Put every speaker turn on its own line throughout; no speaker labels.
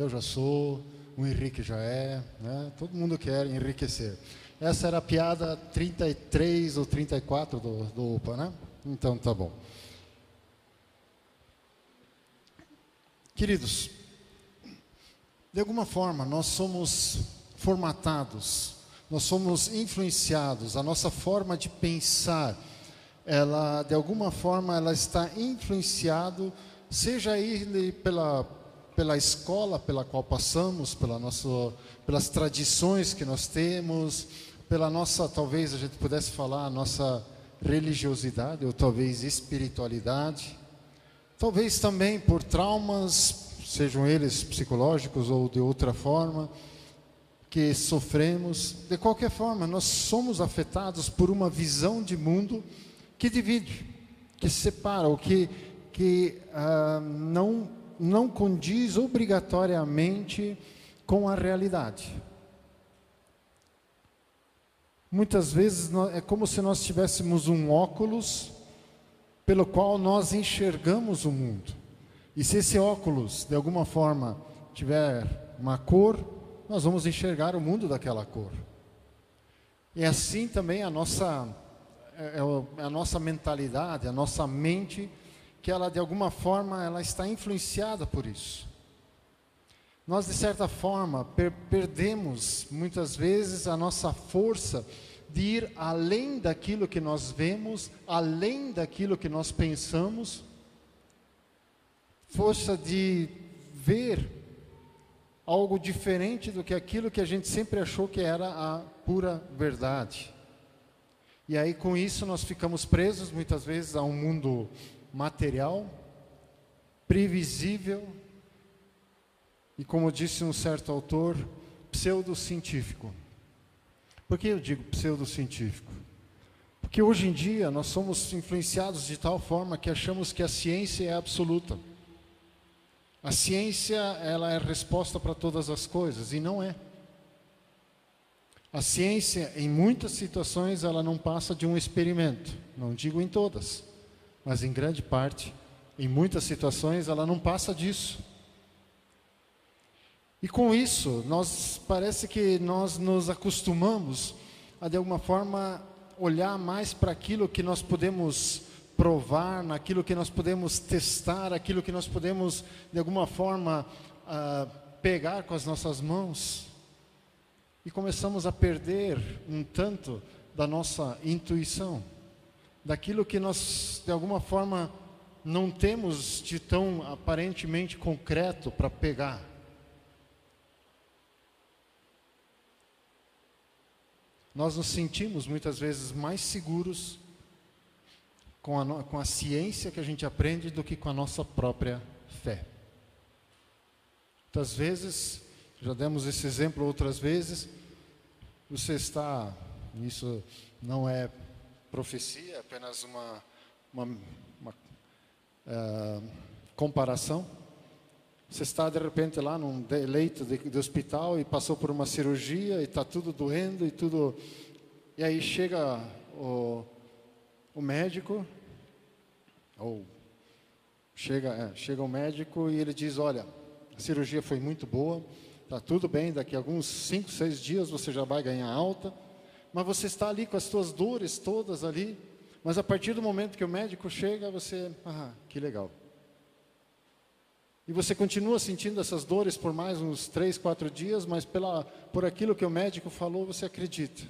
Eu já sou, o Henrique já é, né? todo mundo quer enriquecer. Essa era a piada 33 ou 34 do, do UPA, né? Então tá bom. Queridos, de alguma forma nós somos formatados, nós somos influenciados, a nossa forma de pensar, ela de alguma forma ela está influenciado, seja ele pela pela escola pela qual passamos, pela nossa, pelas tradições que nós temos, pela nossa, talvez a gente pudesse falar, a nossa religiosidade ou talvez espiritualidade, talvez também por traumas, sejam eles psicológicos ou de outra forma, que sofremos. De qualquer forma, nós somos afetados por uma visão de mundo que divide, que separa, ou que, que uh, não não condiz obrigatoriamente com a realidade. Muitas vezes é como se nós tivéssemos um óculos pelo qual nós enxergamos o mundo. E se esse óculos, de alguma forma, tiver uma cor, nós vamos enxergar o mundo daquela cor. E assim também a nossa, é, é a nossa mentalidade, a nossa mente que ela de alguma forma ela está influenciada por isso. Nós de certa forma per perdemos muitas vezes a nossa força de ir além daquilo que nós vemos, além daquilo que nós pensamos, força de ver algo diferente do que aquilo que a gente sempre achou que era a pura verdade. E aí com isso nós ficamos presos muitas vezes a um mundo material, previsível e, como disse um certo autor, pseudocientífico. Por que eu digo pseudocientífico? Porque hoje em dia nós somos influenciados de tal forma que achamos que a ciência é absoluta. A ciência, ela é resposta para todas as coisas e não é. A ciência, em muitas situações, ela não passa de um experimento, não digo em todas mas em grande parte, em muitas situações, ela não passa disso. E com isso, nós parece que nós nos acostumamos a de alguma forma olhar mais para aquilo que nós podemos provar, naquilo que nós podemos testar, aquilo que nós podemos de alguma forma uh, pegar com as nossas mãos. E começamos a perder um tanto da nossa intuição daquilo que nós, de alguma forma, não temos de tão aparentemente concreto para pegar. Nós nos sentimos muitas vezes mais seguros com a, com a ciência que a gente aprende do que com a nossa própria fé. Muitas vezes, já demos esse exemplo outras vezes, você está, isso não é profecia, é apenas uma, uma, uma uh, comparação. Você está de repente lá num leito de, de hospital e passou por uma cirurgia e está tudo doendo e tudo. E aí chega o, o médico, ou chega, é, chega o médico e ele diz: Olha, a cirurgia foi muito boa, está tudo bem, daqui a alguns 5, 6 dias você já vai ganhar alta mas você está ali com as suas dores todas ali, mas a partir do momento que o médico chega, você, ah, que legal. E você continua sentindo essas dores por mais uns três, quatro dias, mas pela, por aquilo que o médico falou, você acredita.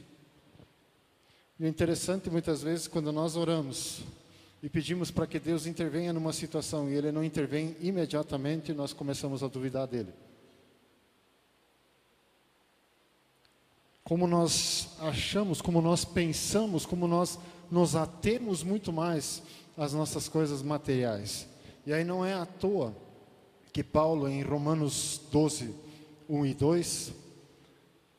E o interessante muitas vezes quando nós oramos e pedimos para que Deus intervenha numa situação e Ele não intervém imediatamente, nós começamos a duvidar dele. Como nós achamos, como nós pensamos, como nós nos atemos muito mais às nossas coisas materiais. E aí não é à toa que Paulo, em Romanos 12, 1 e 2,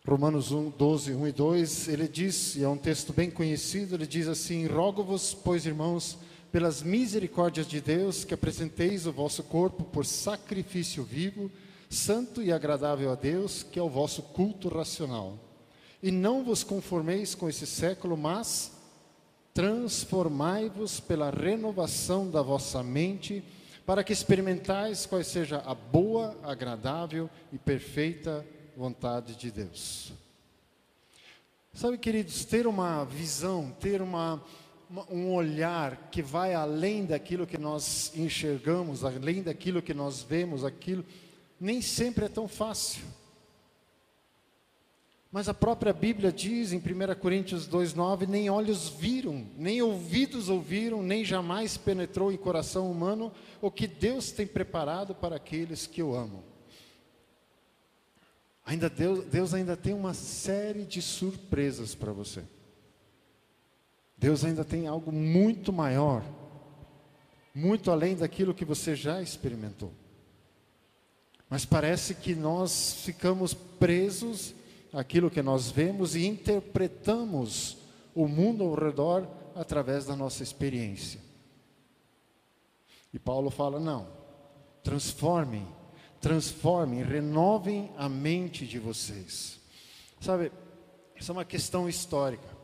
Romanos 1, 12, 1 e 2, ele diz, e é um texto bem conhecido, ele diz assim: Rogo-vos, pois irmãos, pelas misericórdias de Deus, que apresenteis o vosso corpo por sacrifício vivo, santo e agradável a Deus, que é o vosso culto racional. E não vos conformeis com esse século, mas transformai-vos pela renovação da vossa mente, para que experimentais qual seja a boa, agradável e perfeita vontade de Deus. Sabe, queridos, ter uma visão, ter uma, um olhar que vai além daquilo que nós enxergamos, além daquilo que nós vemos, aquilo, nem sempre é tão fácil. Mas a própria Bíblia diz em 1 Coríntios 2,9: nem olhos viram, nem ouvidos ouviram, nem jamais penetrou em coração humano o que Deus tem preparado para aqueles que o amam. Ainda Deus, Deus ainda tem uma série de surpresas para você. Deus ainda tem algo muito maior, muito além daquilo que você já experimentou. Mas parece que nós ficamos presos aquilo que nós vemos e interpretamos o mundo ao redor através da nossa experiência. E Paulo fala: não, transformem, transformem, renovem a mente de vocês. Sabe, isso é uma questão histórica.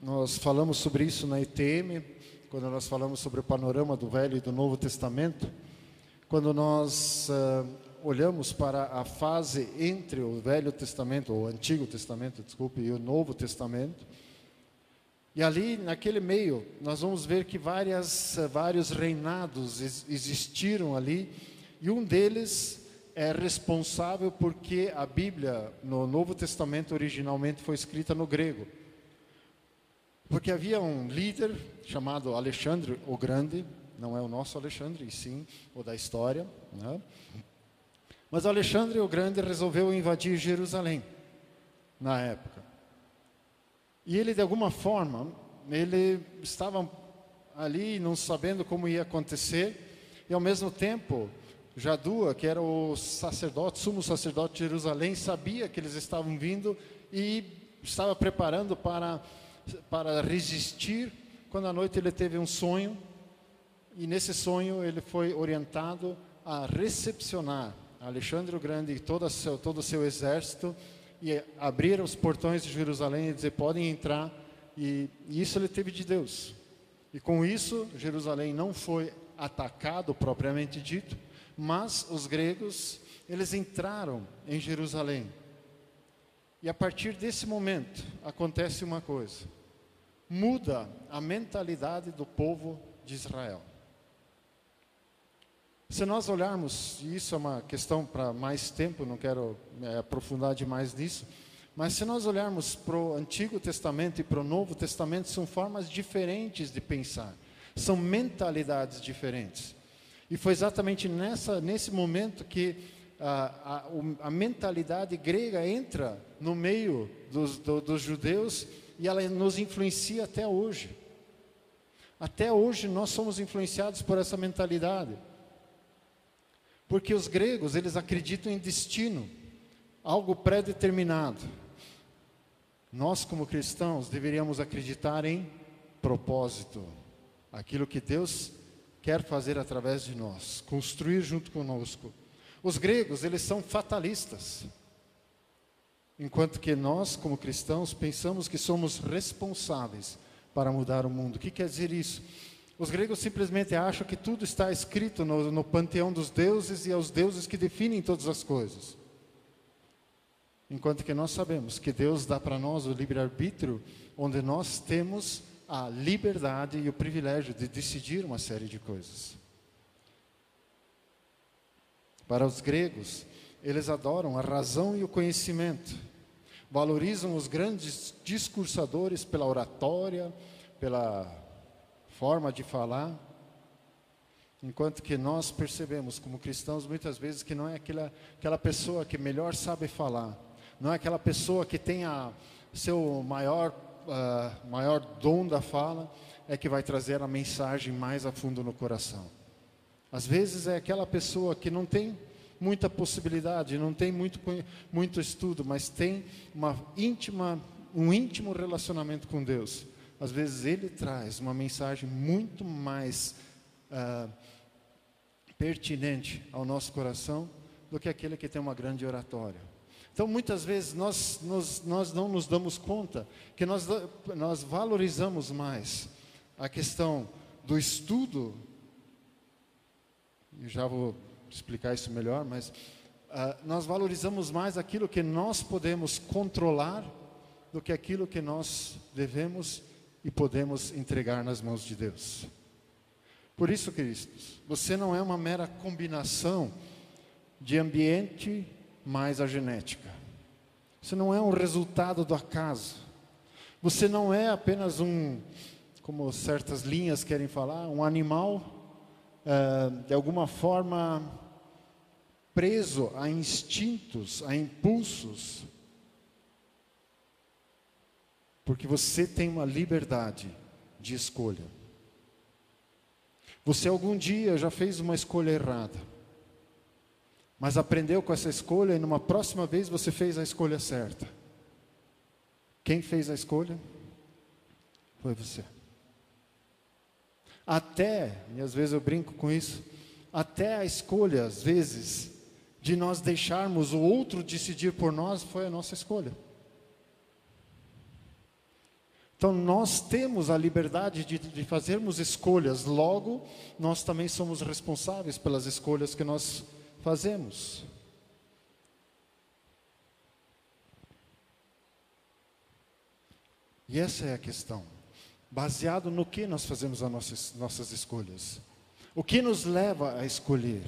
Nós falamos sobre isso na ETM, quando nós falamos sobre o panorama do Velho e do Novo Testamento, quando nós uh, olhamos para a fase entre o Velho Testamento, ou Antigo Testamento, desculpe, e o Novo Testamento, e ali, naquele meio, nós vamos ver que várias, vários reinados existiram ali, e um deles é responsável porque a Bíblia, no Novo Testamento, originalmente foi escrita no grego. Porque havia um líder chamado Alexandre o Grande, não é o nosso Alexandre, e sim o da história, né? Mas Alexandre o Grande resolveu invadir Jerusalém na época. E ele, de alguma forma, ele estava ali não sabendo como ia acontecer, e ao mesmo tempo, Jadua, que era o sacerdote, sumo sacerdote de Jerusalém, sabia que eles estavam vindo e estava preparando para, para resistir, quando à noite ele teve um sonho, e nesse sonho ele foi orientado a recepcionar Alexandre o Grande e todo o seu, todo o seu exército e abrir os portões de Jerusalém e dizer: podem entrar. E, e isso ele teve de Deus. E com isso, Jerusalém não foi atacado propriamente dito, mas os gregos, eles entraram em Jerusalém. E a partir desse momento, acontece uma coisa: muda a mentalidade do povo de Israel. Se nós olharmos, e isso é uma questão para mais tempo, não quero é, aprofundar demais nisso, mas se nós olharmos para o Antigo Testamento e para o Novo Testamento, são formas diferentes de pensar, são mentalidades diferentes. E foi exatamente nessa, nesse momento que a, a, a mentalidade grega entra no meio dos, do, dos judeus e ela nos influencia até hoje. Até hoje nós somos influenciados por essa mentalidade. Porque os gregos, eles acreditam em destino, algo pré-determinado. Nós, como cristãos, deveríamos acreditar em propósito, aquilo que Deus quer fazer através de nós, construir junto conosco. Os gregos, eles são fatalistas. Enquanto que nós, como cristãos, pensamos que somos responsáveis para mudar o mundo. O que quer dizer isso? Os gregos simplesmente acham que tudo está escrito no, no panteão dos deuses e é os deuses que definem todas as coisas. Enquanto que nós sabemos que Deus dá para nós o livre-arbítrio, onde nós temos a liberdade e o privilégio de decidir uma série de coisas. Para os gregos, eles adoram a razão e o conhecimento, valorizam os grandes discursadores pela oratória, pela forma de falar, enquanto que nós percebemos como cristãos muitas vezes que não é aquela, aquela pessoa que melhor sabe falar, não é aquela pessoa que tem a seu maior, uh, maior dom da fala, é que vai trazer a mensagem mais a fundo no coração. Às vezes é aquela pessoa que não tem muita possibilidade, não tem muito, muito estudo, mas tem uma íntima, um íntimo relacionamento com Deus às vezes ele traz uma mensagem muito mais uh, pertinente ao nosso coração do que aquele que tem uma grande oratória. Então, muitas vezes nós, nós, nós não nos damos conta que nós, nós valorizamos mais a questão do estudo, e já vou explicar isso melhor, mas uh, nós valorizamos mais aquilo que nós podemos controlar do que aquilo que nós devemos e podemos entregar nas mãos de Deus. Por isso, queridos, você não é uma mera combinação de ambiente mais a genética. Você não é um resultado do acaso. Você não é apenas um, como certas linhas querem falar, um animal é, de alguma forma preso a instintos, a impulsos, porque você tem uma liberdade de escolha. Você algum dia já fez uma escolha errada, mas aprendeu com essa escolha e numa próxima vez você fez a escolha certa. Quem fez a escolha? Foi você. Até, e às vezes eu brinco com isso, até a escolha, às vezes, de nós deixarmos o outro decidir por nós, foi a nossa escolha. Então, nós temos a liberdade de, de, fazermos escolhas, logo, nós também somos responsáveis pelas escolhas que nós fazemos. E essa é a questão. Baseado no que nós fazemos as nossas, nossas escolhas? O que nos leva a escolher?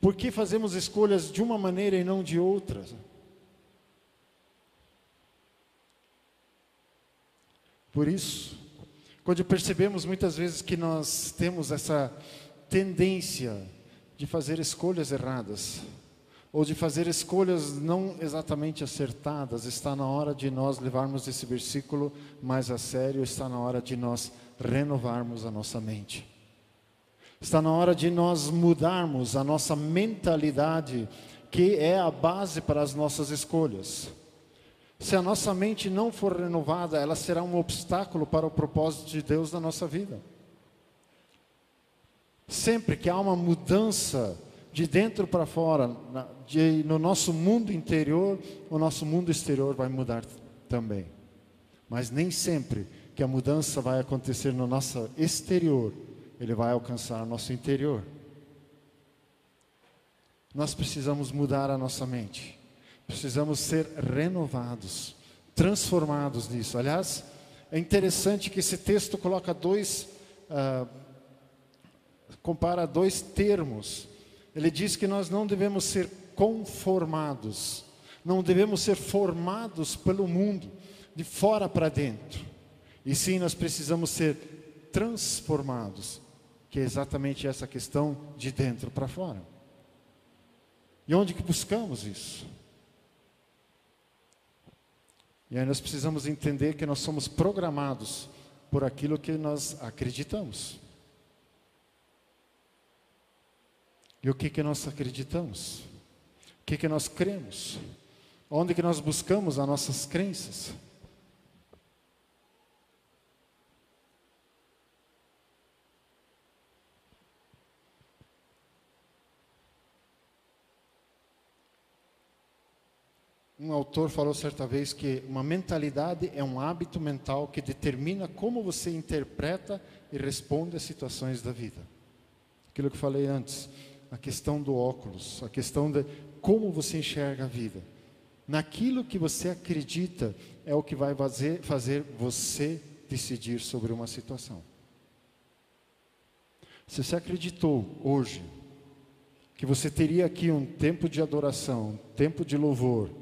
Por que fazemos escolhas de uma maneira e não de outra? Por isso, quando percebemos muitas vezes que nós temos essa tendência de fazer escolhas erradas, ou de fazer escolhas não exatamente acertadas, está na hora de nós levarmos esse versículo mais a sério, está na hora de nós renovarmos a nossa mente. Está na hora de nós mudarmos a nossa mentalidade, que é a base para as nossas escolhas. Se a nossa mente não for renovada, ela será um obstáculo para o propósito de Deus na nossa vida. Sempre que há uma mudança de dentro para fora, de, no nosso mundo interior, o nosso mundo exterior vai mudar também. Mas nem sempre que a mudança vai acontecer no nosso exterior, ele vai alcançar o nosso interior. Nós precisamos mudar a nossa mente. Precisamos ser renovados, transformados nisso. Aliás, é interessante que esse texto coloca dois, uh, compara dois termos. Ele diz que nós não devemos ser conformados, não devemos ser formados pelo mundo, de fora para dentro. E sim, nós precisamos ser transformados, que é exatamente essa questão de dentro para fora. E onde que buscamos isso? E aí nós precisamos entender que nós somos programados por aquilo que nós acreditamos. E o que que nós acreditamos? O que que nós cremos? Onde que nós buscamos as nossas crenças? Um autor falou certa vez que uma mentalidade é um hábito mental que determina como você interpreta e responde às situações da vida. Aquilo que falei antes, a questão do óculos, a questão de como você enxerga a vida. Naquilo que você acredita é o que vai fazer, fazer você decidir sobre uma situação. Se você acreditou hoje que você teria aqui um tempo de adoração, um tempo de louvor,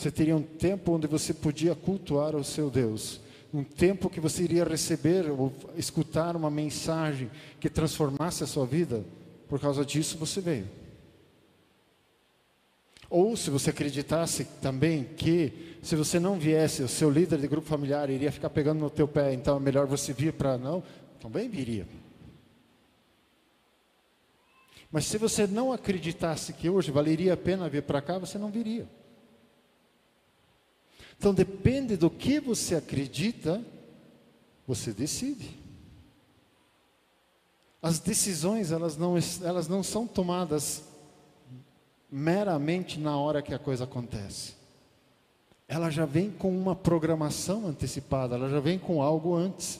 você teria um tempo onde você podia cultuar o seu Deus. Um tempo que você iria receber ou escutar uma mensagem que transformasse a sua vida. Por causa disso você veio. Ou se você acreditasse também que se você não viesse, o seu líder de grupo familiar iria ficar pegando no teu pé, então é melhor você vir para não, também viria. Mas se você não acreditasse que hoje valeria a pena vir para cá, você não viria. Então depende do que você acredita, você decide. As decisões, elas não, elas não são tomadas meramente na hora que a coisa acontece. Ela já vem com uma programação antecipada, ela já vem com algo antes.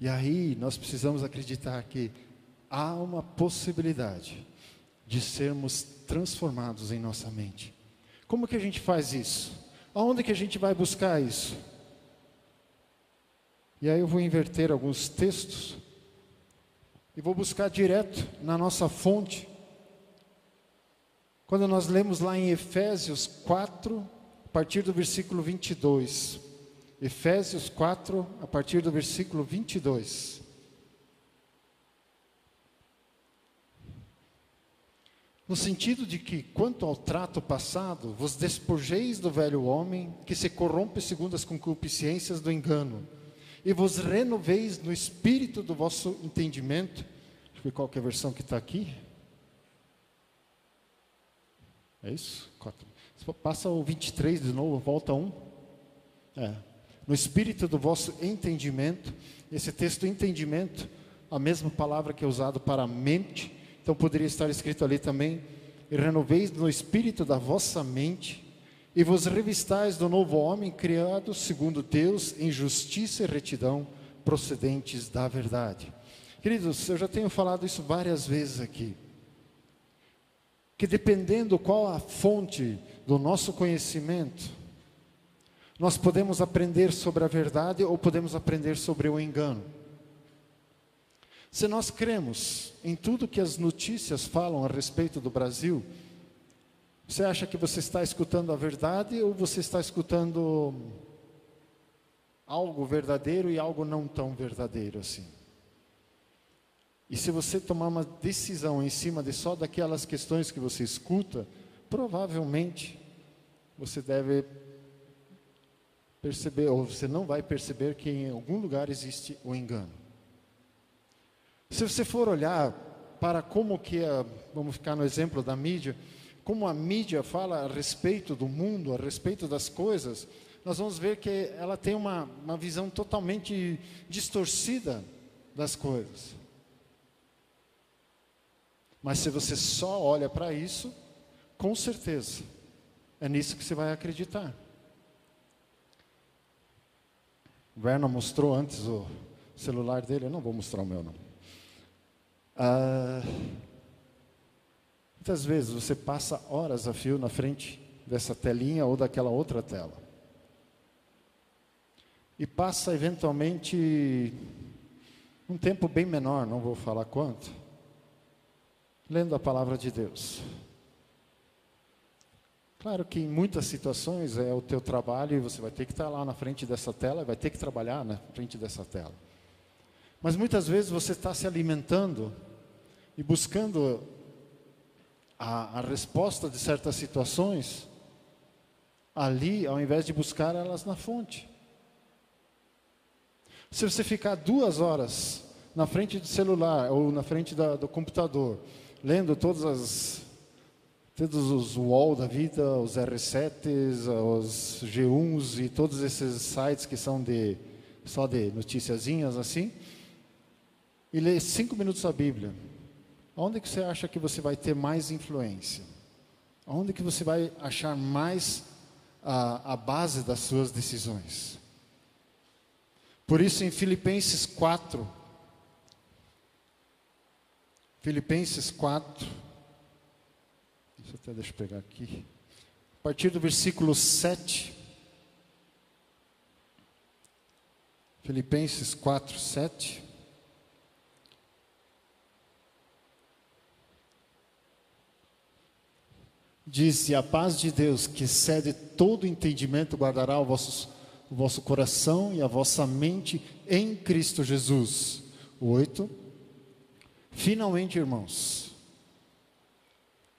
E aí nós precisamos acreditar que há uma possibilidade de sermos transformados em nossa mente. Como que a gente faz isso? Aonde que a gente vai buscar isso? E aí eu vou inverter alguns textos e vou buscar direto na nossa fonte. Quando nós lemos lá em Efésios 4, a partir do versículo 22. Efésios 4, a partir do versículo 22. No sentido de que, quanto ao trato passado, vos despojeis do velho homem, que se corrompe segundo as concupiscências do engano, e vos renoveis no espírito do vosso entendimento. Deixa eu ver qual é a versão que está aqui. É isso? Passa o 23 de novo, volta um. É. No espírito do vosso entendimento. Esse texto, entendimento, a mesma palavra que é usado para mente. Então poderia estar escrito ali também: renoveis no espírito da vossa mente, e vos revistais do novo homem criado segundo Deus em justiça e retidão procedentes da verdade. Queridos, eu já tenho falado isso várias vezes aqui que dependendo qual a fonte do nosso conhecimento, nós podemos aprender sobre a verdade ou podemos aprender sobre o engano. Se nós cremos em tudo que as notícias falam a respeito do Brasil, você acha que você está escutando a verdade ou você está escutando algo verdadeiro e algo não tão verdadeiro assim? E se você tomar uma decisão em cima de só daquelas questões que você escuta, provavelmente você deve perceber, ou você não vai perceber que em algum lugar existe o engano. Se você for olhar para como que, a, vamos ficar no exemplo da mídia, como a mídia fala a respeito do mundo, a respeito das coisas, nós vamos ver que ela tem uma, uma visão totalmente distorcida das coisas. Mas se você só olha para isso, com certeza, é nisso que você vai acreditar. O Werner mostrou antes o celular dele, eu não vou mostrar o meu não. Ah, muitas vezes você passa horas a fio na frente dessa telinha ou daquela outra tela. E passa eventualmente um tempo bem menor, não vou falar quanto, lendo a palavra de Deus. Claro que em muitas situações é o teu trabalho e você vai ter que estar lá na frente dessa tela, vai ter que trabalhar na frente dessa tela. Mas muitas vezes você está se alimentando e buscando a, a resposta de certas situações ali, ao invés de buscar elas na fonte. Se você ficar duas horas na frente do celular ou na frente da, do computador, lendo todas as todos os UOL da vida, os R7s, os G1s e todos esses sites que são de só de noticiazinhas assim, e ler cinco minutos a Bíblia. Onde que você acha que você vai ter mais influência? Onde que você vai achar mais a, a base das suas decisões? Por isso em Filipenses 4, Filipenses 4. Deixa eu até deixa eu pegar aqui. A partir do versículo 7. Filipenses 4, 7. Diz: E a paz de Deus, que excede todo entendimento, guardará o vosso, o vosso coração e a vossa mente em Cristo Jesus. 8. Finalmente, irmãos,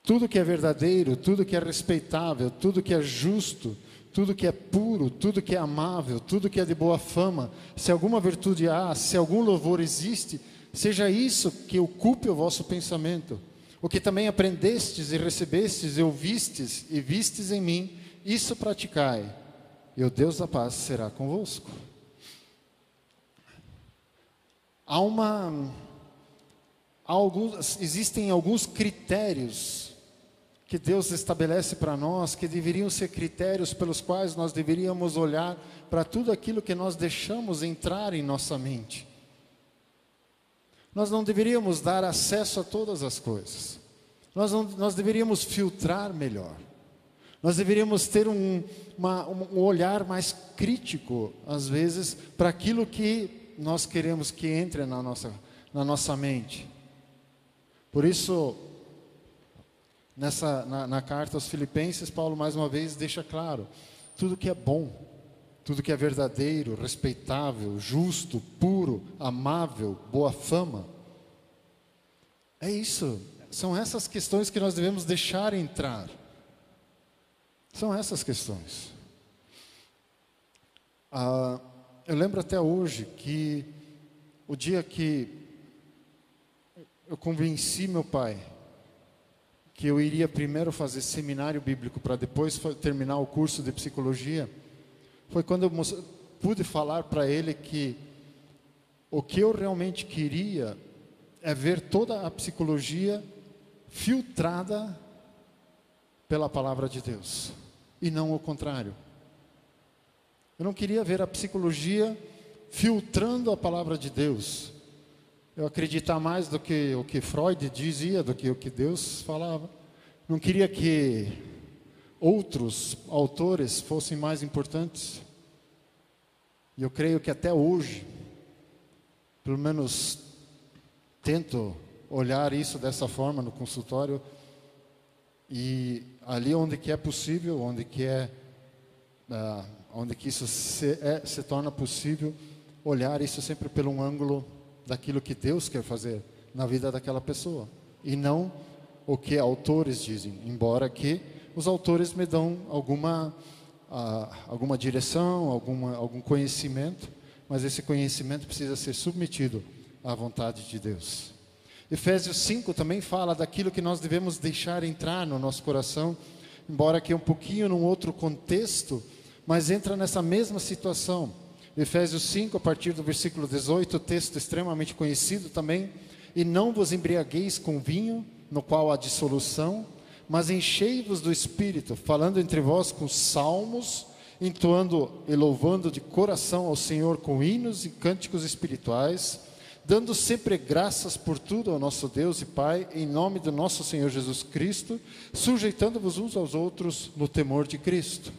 tudo que é verdadeiro, tudo que é respeitável, tudo que é justo, tudo que é puro, tudo que é amável, tudo que é de boa fama, se alguma virtude há, se algum louvor existe, seja isso que ocupe o vosso pensamento. O que também aprendestes e recebestes e ouvistes e vistes em mim, isso praticai, e o Deus da paz será convosco. Há uma alguns, existem alguns critérios que Deus estabelece para nós, que deveriam ser critérios pelos quais nós deveríamos olhar para tudo aquilo que nós deixamos entrar em nossa mente. Nós não deveríamos dar acesso a todas as coisas. Nós, não, nós deveríamos filtrar melhor. Nós deveríamos ter um, uma, um olhar mais crítico, às vezes, para aquilo que nós queremos que entre na nossa, na nossa mente. Por isso, nessa, na, na carta aos Filipenses, Paulo mais uma vez deixa claro: tudo que é bom, tudo que é verdadeiro, respeitável, justo, puro, amável, boa fama. É isso, são essas questões que nós devemos deixar entrar. São essas questões. Ah, eu lembro até hoje que o dia que eu convenci meu pai que eu iria primeiro fazer seminário bíblico para depois terminar o curso de psicologia, foi quando eu pude falar para ele que o que eu realmente queria é ver toda a psicologia filtrada pela palavra de Deus e não o contrário. Eu não queria ver a psicologia filtrando a palavra de Deus. Eu acreditar mais do que o que Freud dizia, do que o que Deus falava. Não queria que outros autores fossem mais importantes. E eu creio que até hoje, pelo menos tento olhar isso dessa forma no consultório, e ali onde que é possível, onde que é, uh, onde que isso se, é, se torna possível, olhar isso sempre pelo um ângulo daquilo que Deus quer fazer na vida daquela pessoa e não o que autores dizem, embora que os autores me dão alguma uh, alguma direção, alguma, algum conhecimento, mas esse conhecimento precisa ser submetido à vontade de Deus. Efésios 5 também fala daquilo que nós devemos deixar entrar no nosso coração, embora que um pouquinho num outro contexto, mas entra nessa mesma situação. Efésios 5, a partir do versículo 18, texto extremamente conhecido também. E não vos embriagueis com vinho, no qual há dissolução, mas enchei-vos do espírito, falando entre vós com salmos, entoando e louvando de coração ao Senhor com hinos e cânticos espirituais dando sempre graças por tudo ao nosso Deus e Pai, em nome do nosso Senhor Jesus Cristo, sujeitando-vos uns aos outros no temor de Cristo.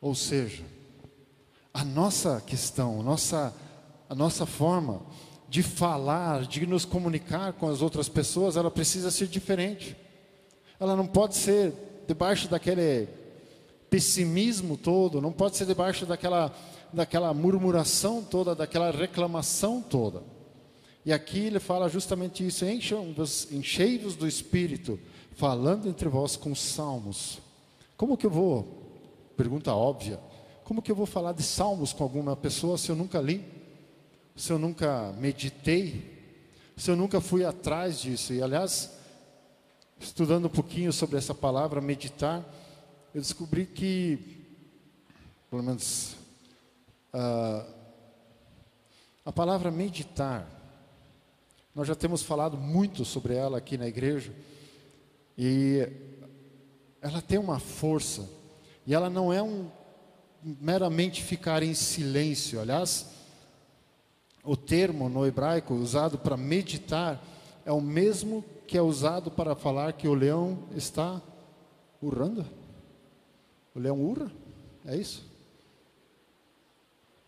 Ou seja, a nossa questão, a nossa, a nossa forma de falar, de nos comunicar com as outras pessoas, ela precisa ser diferente. Ela não pode ser debaixo daquele pessimismo todo, não pode ser debaixo daquela daquela murmuração toda, daquela reclamação toda. E aqui ele fala justamente isso: enchei-vos do Espírito, falando entre vós com salmos. Como que eu vou? Pergunta óbvia. Como que eu vou falar de salmos com alguma pessoa se eu nunca li? Se eu nunca meditei? Se eu nunca fui atrás disso? E aliás, estudando um pouquinho sobre essa palavra meditar, eu descobri que, pelo menos Uh, a palavra meditar, nós já temos falado muito sobre ela aqui na igreja, e ela tem uma força, e ela não é um meramente ficar em silêncio. Aliás, o termo no hebraico usado para meditar é o mesmo que é usado para falar que o leão está urrando. O leão urra? É isso?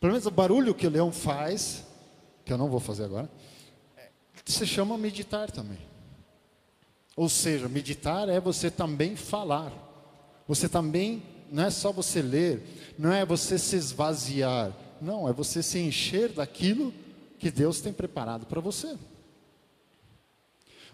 Pelo menos o barulho que o leão faz, que eu não vou fazer agora, se chama meditar também. Ou seja, meditar é você também falar. Você também, não é só você ler, não é você se esvaziar. Não, é você se encher daquilo que Deus tem preparado para você.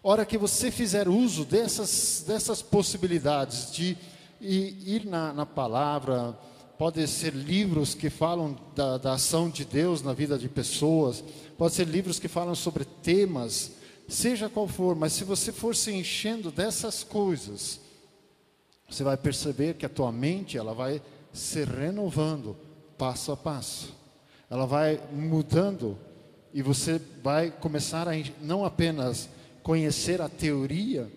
Hora que você fizer uso dessas, dessas possibilidades de ir na, na palavra, pode ser livros que falam da, da, ação de Deus na vida de pessoas, pode ser livros que falam sobre temas, seja qual for, mas se você for se enchendo dessas coisas, você vai perceber que a tua mente ela vai se renovando passo a passo, ela vai mudando e você vai começar a não apenas conhecer a teoria,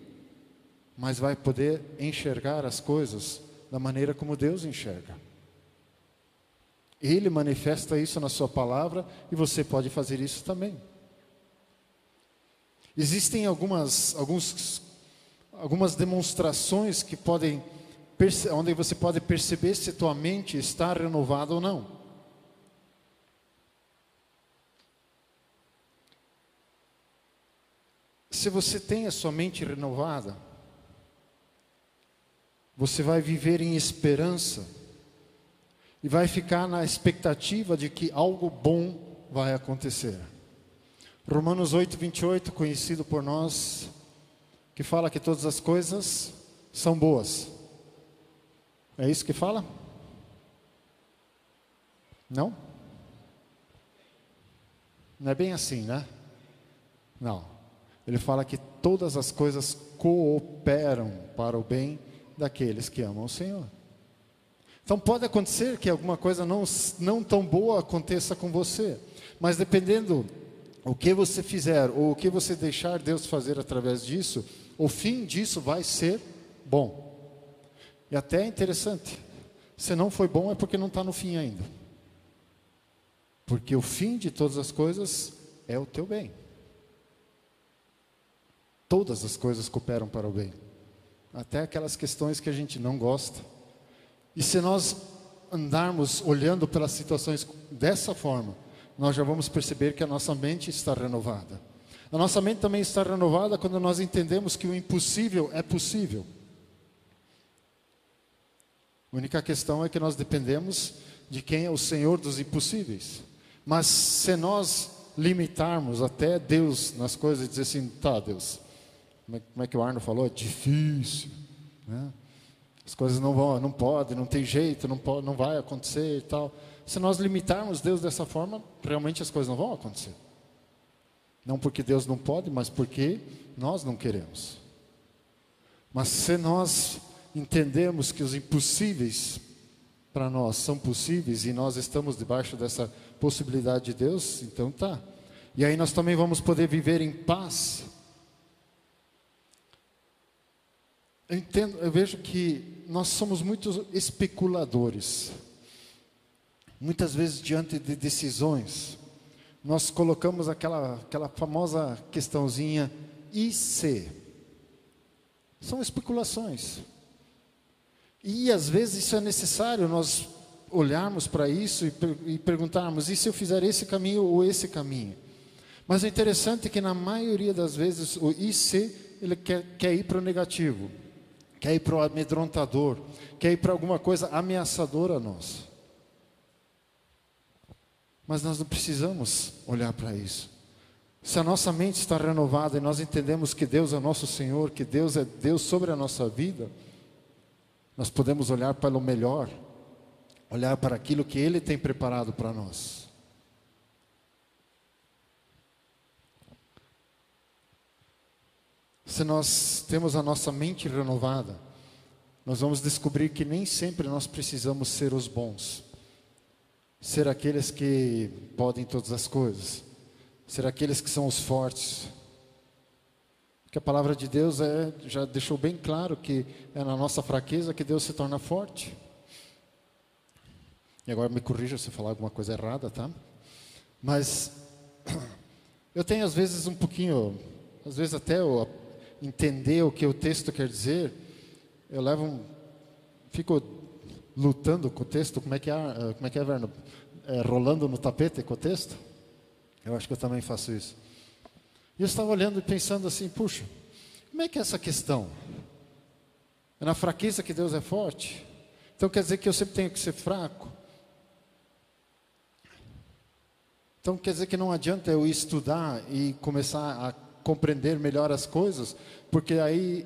mas vai poder enxergar as coisas da maneira como Deus enxerga. Ele manifesta isso na Sua palavra e você pode fazer isso também. Existem algumas, alguns, algumas demonstrações que podem, onde você pode perceber se tua mente está renovada ou não. Se você tem a sua mente renovada, você vai viver em esperança e vai ficar na expectativa de que algo bom vai acontecer. Romanos 8, 28, conhecido por nós, que fala que todas as coisas são boas. É isso que fala? Não? Não é bem assim, né? Não. Ele fala que todas as coisas cooperam para o bem daqueles que amam o Senhor. Então pode acontecer que alguma coisa não, não tão boa aconteça com você, mas dependendo o que você fizer ou o que você deixar Deus fazer através disso, o fim disso vai ser bom. E até é interessante, se não foi bom é porque não está no fim ainda. Porque o fim de todas as coisas é o teu bem. Todas as coisas cooperam para o bem, até aquelas questões que a gente não gosta e se nós andarmos olhando pelas situações dessa forma, nós já vamos perceber que a nossa mente está renovada. A nossa mente também está renovada quando nós entendemos que o impossível é possível. A única questão é que nós dependemos de quem é o Senhor dos impossíveis. Mas se nós limitarmos até Deus nas coisas e dizer assim, tá, Deus, como é, como é que o Arno falou? É difícil. Né? As coisas não vão, não pode, não tem jeito, não pode, não vai acontecer e tal. Se nós limitarmos Deus dessa forma, realmente as coisas não vão acontecer. Não porque Deus não pode, mas porque nós não queremos. Mas se nós entendermos que os impossíveis para nós são possíveis e nós estamos debaixo dessa possibilidade de Deus, então tá. E aí nós também vamos poder viver em paz Eu entendo, eu vejo que nós somos muitos especuladores. Muitas vezes diante de decisões, nós colocamos aquela, aquela famosa questãozinha e se? São especulações. E às vezes isso é necessário nós olharmos para isso e, e perguntarmos: e se eu fizer esse caminho ou esse caminho? Mas o interessante é que na maioria das vezes o se ele quer, quer ir para o negativo quer ir para o amedrontador, quer ir para alguma coisa ameaçadora a nós. Mas nós não precisamos olhar para isso. Se a nossa mente está renovada e nós entendemos que Deus é nosso Senhor, que Deus é Deus sobre a nossa vida, nós podemos olhar para o melhor, olhar para aquilo que Ele tem preparado para nós. Se nós temos a nossa mente renovada, nós vamos descobrir que nem sempre nós precisamos ser os bons, ser aqueles que podem todas as coisas, ser aqueles que são os fortes. Porque a palavra de Deus é, já deixou bem claro que é na nossa fraqueza que Deus se torna forte. E agora me corrija se eu falar alguma coisa errada, tá? Mas eu tenho às vezes um pouquinho, às vezes até eu entender o que o texto quer dizer, eu levo um, fico lutando com o texto, como é que é, eh, como é que é, Verno? É, rolando no tapete com o texto? Eu acho que eu também faço isso. E eu estava olhando e pensando assim, puxa, como é que é essa questão? É na fraqueza que Deus é forte? Então quer dizer que eu sempre tenho que ser fraco? Então quer dizer que não adianta eu estudar e começar a compreender melhor as coisas, porque aí.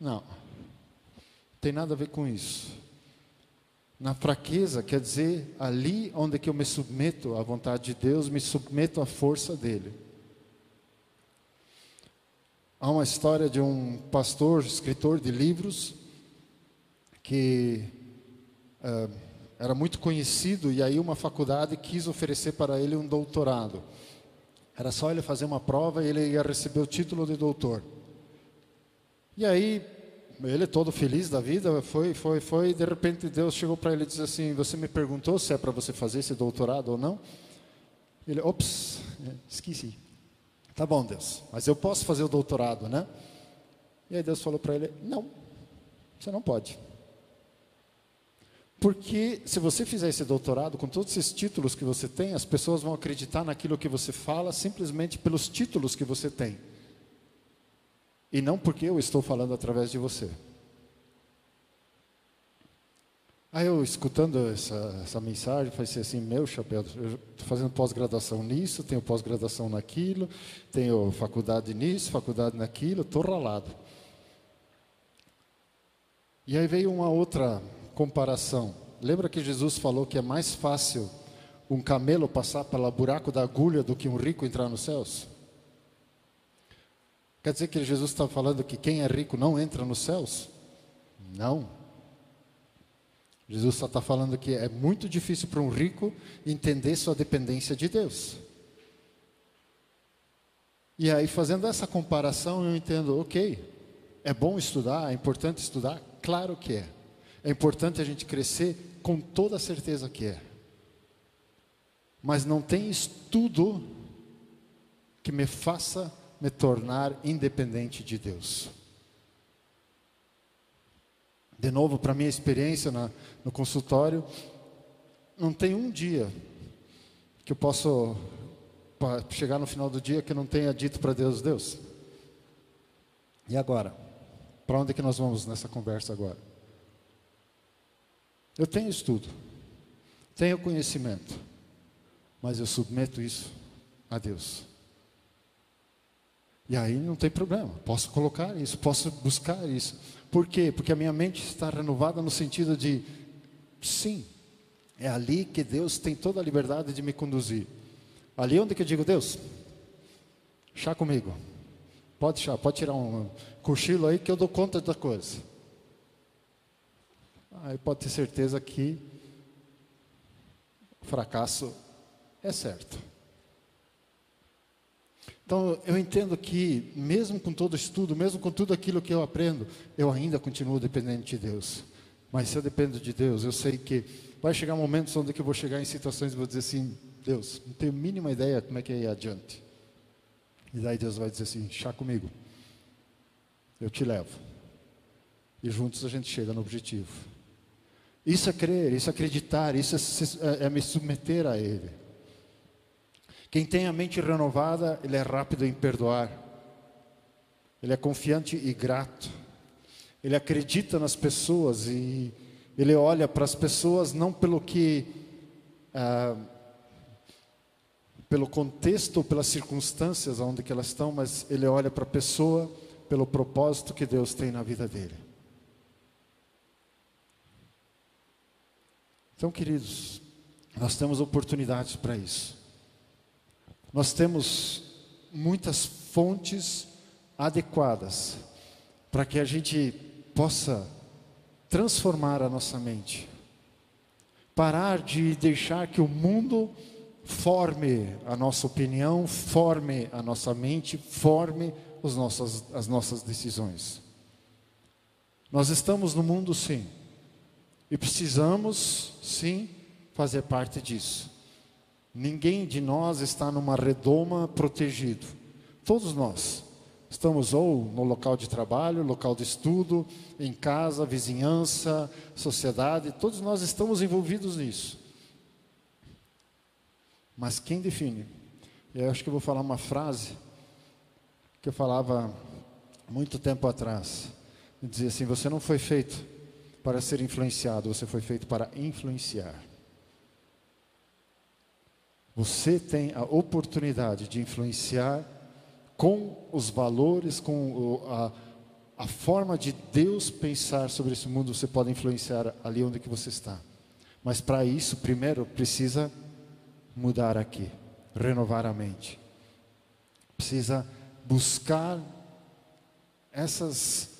Não, tem nada a ver com isso. Na fraqueza, quer dizer, ali onde que eu me submeto à vontade de Deus, me submeto à força dele. Há uma história de um pastor, escritor de livros, que uh, era muito conhecido, e aí uma faculdade quis oferecer para ele um doutorado. Era só ele fazer uma prova e ele ia receber o título de doutor. E aí, ele todo feliz da vida, foi, foi, foi, e de repente Deus chegou para ele e disse assim: Você me perguntou se é para você fazer esse doutorado ou não? Ele, ops, esqueci. Tá bom, Deus, mas eu posso fazer o doutorado, né? E aí Deus falou para ele: Não, você não pode. Porque se você fizer esse doutorado, com todos esses títulos que você tem, as pessoas vão acreditar naquilo que você fala simplesmente pelos títulos que você tem. E não porque eu estou falando através de você. Aí eu, escutando essa, essa mensagem, falei assim, meu chapéu, estou fazendo pós-graduação nisso, tenho pós-graduação naquilo, tenho faculdade nisso, faculdade naquilo, estou ralado. E aí veio uma outra comparação. Lembra que Jesus falou que é mais fácil um camelo passar pelo buraco da agulha do que um rico entrar nos céus? Quer dizer que Jesus está falando que quem é rico não entra nos céus? Não. Jesus está falando que é muito difícil para um rico entender sua dependência de Deus. E aí, fazendo essa comparação, eu entendo, ok, é bom estudar, é importante estudar? Claro que é. É importante a gente crescer com toda certeza que é. Mas não tem estudo que me faça me tornar independente de Deus. De novo, para minha experiência na, no consultório, não tem um dia que eu posso chegar no final do dia que eu não tenha dito para Deus, Deus. E agora? Para onde é que nós vamos nessa conversa agora? Eu tenho estudo, tenho conhecimento, mas eu submeto isso a Deus. E aí não tem problema, posso colocar isso, posso buscar isso. Por quê? Porque a minha mente está renovada no sentido de, sim, é ali que Deus tem toda a liberdade de me conduzir. Ali onde que eu digo, Deus, chá comigo. Pode chá, pode tirar um cochilo aí que eu dou conta da coisa. Aí pode ter certeza que o fracasso é certo. Então, eu entendo que, mesmo com todo estudo, mesmo com tudo aquilo que eu aprendo, eu ainda continuo dependente de Deus. Mas se eu dependo de Deus, eu sei que vai chegar momentos onde eu vou chegar em situações e vou dizer assim: Deus, não tenho a mínima ideia como é que é ir adiante. E daí Deus vai dizer assim: chá comigo, eu te levo. E juntos a gente chega no objetivo. Isso é crer, isso é acreditar, isso é, é, é me submeter a Ele. Quem tem a mente renovada, ele é rápido em perdoar. Ele é confiante e grato. Ele acredita nas pessoas e ele olha para as pessoas não pelo que ah, pelo contexto ou pelas circunstâncias onde elas estão, mas ele olha para a pessoa pelo propósito que Deus tem na vida dele. Então, queridos, nós temos oportunidades para isso. Nós temos muitas fontes adequadas para que a gente possa transformar a nossa mente. Parar de deixar que o mundo forme a nossa opinião, forme a nossa mente, forme os as nossas decisões. Nós estamos no mundo, sim, e precisamos, sim, fazer parte disso. Ninguém de nós está numa redoma protegido. Todos nós estamos ou no local de trabalho, local de estudo, em casa, vizinhança, sociedade, todos nós estamos envolvidos nisso. Mas quem define? Eu acho que eu vou falar uma frase que eu falava muito tempo atrás. Dizia assim: Você não foi feito para ser influenciado, você foi feito para influenciar. Você tem a oportunidade de influenciar com os valores, com a, a forma de Deus pensar sobre esse mundo, você pode influenciar ali onde que você está. Mas para isso, primeiro, precisa mudar aqui, renovar a mente. Precisa buscar essas,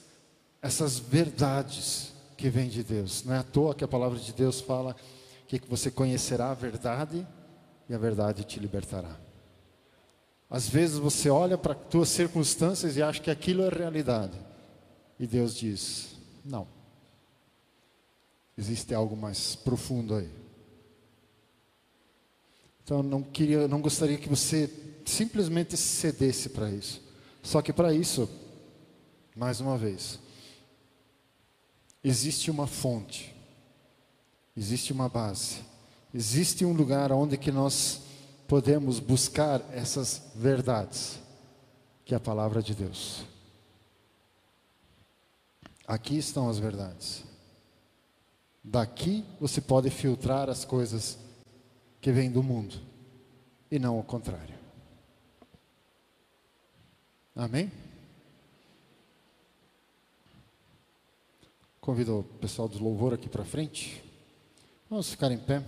essas verdades que vêm de Deus. Não é à toa que a palavra de Deus fala que você conhecerá a verdade e a verdade te libertará. Às vezes você olha para as tuas circunstâncias e acha que aquilo é realidade, E Deus diz: não. Existe algo mais profundo aí. Então não queria, não gostaria que você simplesmente cedesse para isso. Só que para isso, mais uma vez, existe uma fonte, existe uma base, existe um lugar onde que nós podemos buscar essas verdades, que é a palavra de Deus. Aqui estão as verdades. Daqui você pode filtrar as coisas que vêm do mundo e não o contrário. Amém? Convido o pessoal do louvor aqui para frente. Vamos ficar em pé.